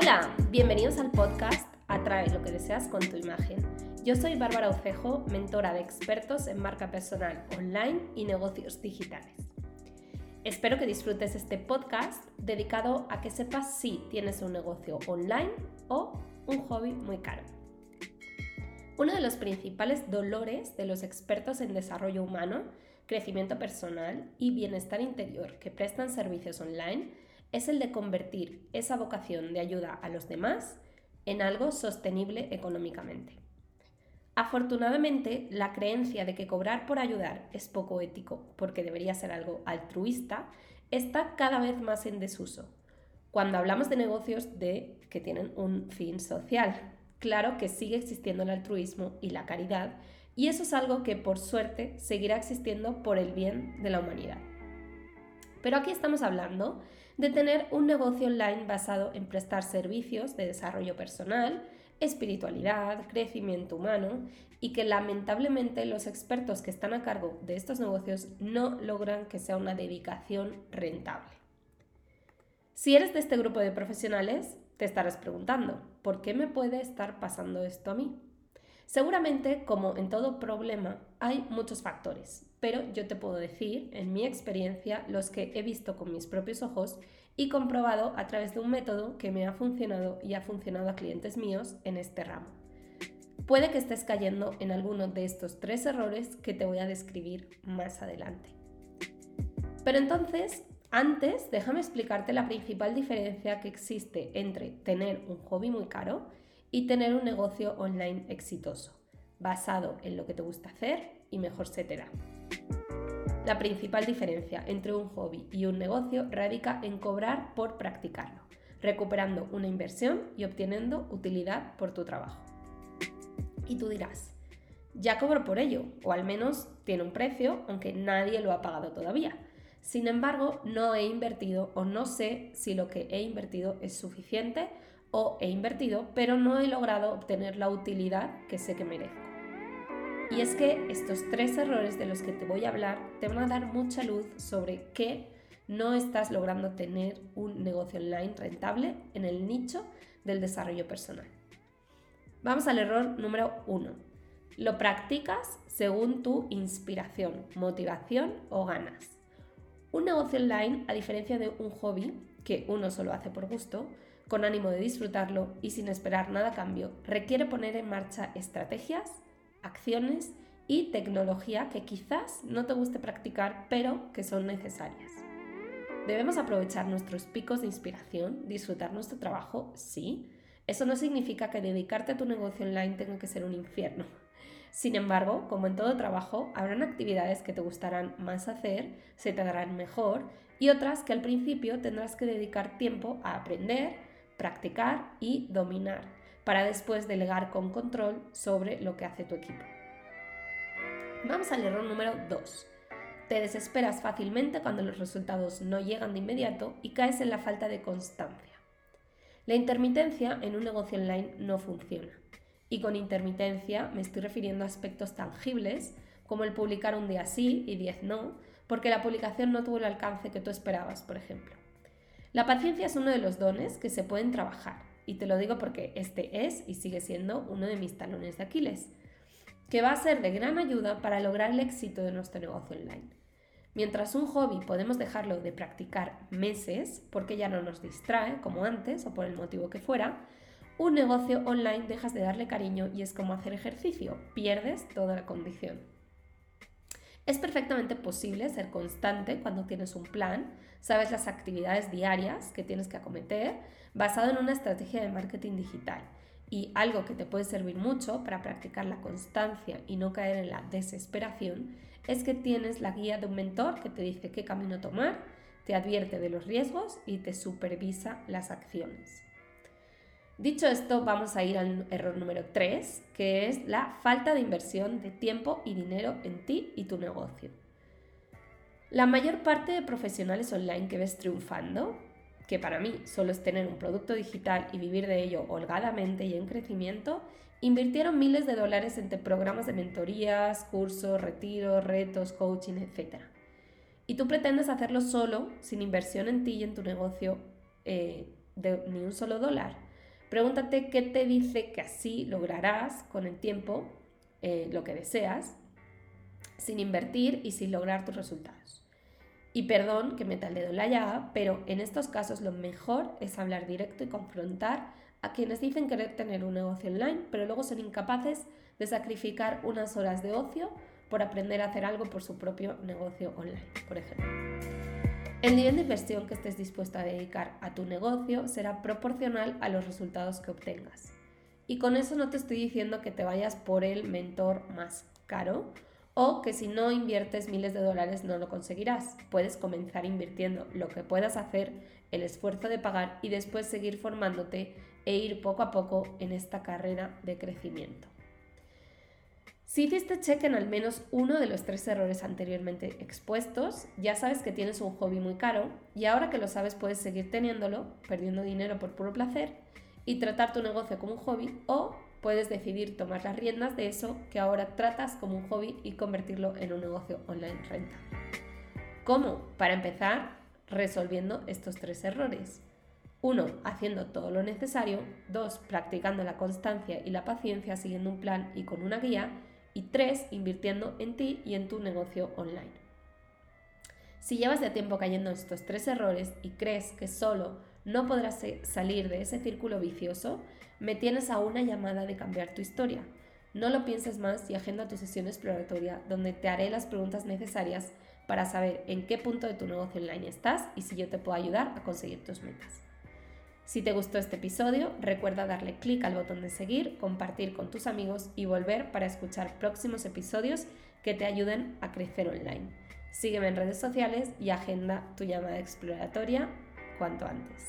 Hola, bienvenidos al podcast Atrae lo que deseas con tu imagen. Yo soy Bárbara Ucejo, mentora de expertos en marca personal online y negocios digitales. Espero que disfrutes este podcast dedicado a que sepas si tienes un negocio online o un hobby muy caro. Uno de los principales dolores de los expertos en desarrollo humano, crecimiento personal y bienestar interior que prestan servicios online es el de convertir esa vocación de ayuda a los demás en algo sostenible económicamente. Afortunadamente, la creencia de que cobrar por ayudar es poco ético porque debería ser algo altruista está cada vez más en desuso. Cuando hablamos de negocios de que tienen un fin social, claro que sigue existiendo el altruismo y la caridad, y eso es algo que por suerte seguirá existiendo por el bien de la humanidad. Pero aquí estamos hablando de tener un negocio online basado en prestar servicios de desarrollo personal, espiritualidad, crecimiento humano y que lamentablemente los expertos que están a cargo de estos negocios no logran que sea una dedicación rentable. Si eres de este grupo de profesionales, te estarás preguntando, ¿por qué me puede estar pasando esto a mí? Seguramente, como en todo problema, hay muchos factores, pero yo te puedo decir, en mi experiencia, los que he visto con mis propios ojos y comprobado a través de un método que me ha funcionado y ha funcionado a clientes míos en este ramo. Puede que estés cayendo en alguno de estos tres errores que te voy a describir más adelante. Pero entonces, antes, déjame explicarte la principal diferencia que existe entre tener un hobby muy caro y tener un negocio online exitoso, basado en lo que te gusta hacer y mejor se te da. La principal diferencia entre un hobby y un negocio radica en cobrar por practicarlo, recuperando una inversión y obteniendo utilidad por tu trabajo. Y tú dirás, ya cobro por ello, o al menos tiene un precio, aunque nadie lo ha pagado todavía. Sin embargo, no he invertido o no sé si lo que he invertido es suficiente o he invertido, pero no he logrado obtener la utilidad que sé que merezco. Y es que estos tres errores de los que te voy a hablar te van a dar mucha luz sobre qué no estás logrando tener un negocio online rentable en el nicho del desarrollo personal. Vamos al error número uno. Lo practicas según tu inspiración, motivación o ganas. Un negocio online, a diferencia de un hobby, que uno solo hace por gusto, con ánimo de disfrutarlo y sin esperar nada a cambio, requiere poner en marcha estrategias, acciones y tecnología que quizás no te guste practicar, pero que son necesarias. Debemos aprovechar nuestros picos de inspiración, disfrutar nuestro trabajo, sí. Eso no significa que dedicarte a tu negocio online tenga que ser un infierno. Sin embargo, como en todo trabajo, habrán actividades que te gustarán más hacer, se te darán mejor y otras que al principio tendrás que dedicar tiempo a aprender, practicar y dominar para después delegar con control sobre lo que hace tu equipo. Vamos al error número 2. Te desesperas fácilmente cuando los resultados no llegan de inmediato y caes en la falta de constancia. La intermitencia en un negocio online no funciona. Y con intermitencia me estoy refiriendo a aspectos tangibles, como el publicar un día sí y 10 no, porque la publicación no tuvo el alcance que tú esperabas, por ejemplo. La paciencia es uno de los dones que se pueden trabajar y te lo digo porque este es y sigue siendo uno de mis talones de Aquiles, que va a ser de gran ayuda para lograr el éxito de nuestro negocio online. Mientras un hobby podemos dejarlo de practicar meses porque ya no nos distrae como antes o por el motivo que fuera, un negocio online dejas de darle cariño y es como hacer ejercicio, pierdes toda la condición. Es perfectamente posible ser constante cuando tienes un plan, sabes las actividades diarias que tienes que acometer, basado en una estrategia de marketing digital. Y algo que te puede servir mucho para practicar la constancia y no caer en la desesperación es que tienes la guía de un mentor que te dice qué camino tomar, te advierte de los riesgos y te supervisa las acciones. Dicho esto, vamos a ir al error número 3, que es la falta de inversión de tiempo y dinero en ti y tu negocio. La mayor parte de profesionales online que ves triunfando, que para mí solo es tener un producto digital y vivir de ello holgadamente y en crecimiento, invirtieron miles de dólares entre programas de mentorías, cursos, retiros, retos, coaching, etc. Y tú pretendes hacerlo solo, sin inversión en ti y en tu negocio eh, de ni un solo dólar Pregúntate qué te dice que así lograrás con el tiempo eh, lo que deseas, sin invertir y sin lograr tus resultados. Y perdón que meta el dedo en la llaga, pero en estos casos lo mejor es hablar directo y confrontar a quienes dicen querer tener un negocio online, pero luego son incapaces de sacrificar unas horas de ocio por aprender a hacer algo por su propio negocio online, por ejemplo. El nivel de inversión que estés dispuesto a dedicar a tu negocio será proporcional a los resultados que obtengas. Y con eso no te estoy diciendo que te vayas por el mentor más caro o que si no inviertes miles de dólares no lo conseguirás. Puedes comenzar invirtiendo lo que puedas hacer, el esfuerzo de pagar y después seguir formándote e ir poco a poco en esta carrera de crecimiento. Si hiciste check en al menos uno de los tres errores anteriormente expuestos, ya sabes que tienes un hobby muy caro y ahora que lo sabes puedes seguir teniéndolo, perdiendo dinero por puro placer y tratar tu negocio como un hobby o puedes decidir tomar las riendas de eso que ahora tratas como un hobby y convertirlo en un negocio online rentable. ¿Cómo? Para empezar, resolviendo estos tres errores. 1. Haciendo todo lo necesario. 2. Practicando la constancia y la paciencia siguiendo un plan y con una guía. Y tres, invirtiendo en ti y en tu negocio online. Si llevas de tiempo cayendo en estos tres errores y crees que solo no podrás salir de ese círculo vicioso, me tienes a una llamada de cambiar tu historia. No lo pienses más y agenda tu sesión exploratoria donde te haré las preguntas necesarias para saber en qué punto de tu negocio online estás y si yo te puedo ayudar a conseguir tus metas. Si te gustó este episodio, recuerda darle clic al botón de seguir, compartir con tus amigos y volver para escuchar próximos episodios que te ayuden a crecer online. Sígueme en redes sociales y agenda tu llamada exploratoria cuanto antes.